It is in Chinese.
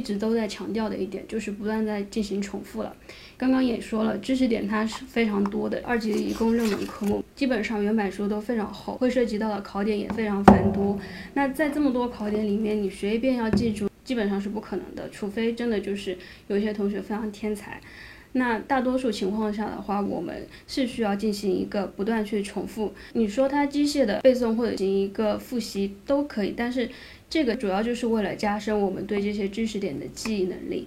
一直都在强调的一点，就是不断在进行重复了。刚刚也说了，知识点它是非常多的，二级一共六门科目基本上原版书都非常厚，会涉及到的考点也非常繁多。那在这么多考点里面，你随便要记住，基本上是不可能的，除非真的就是有些同学非常天才。那大多数情况下的话，我们是需要进行一个不断去重复。你说它机械的背诵或者进行一个复习都可以，但是这个主要就是为了加深我们对这些知识点的记忆能力。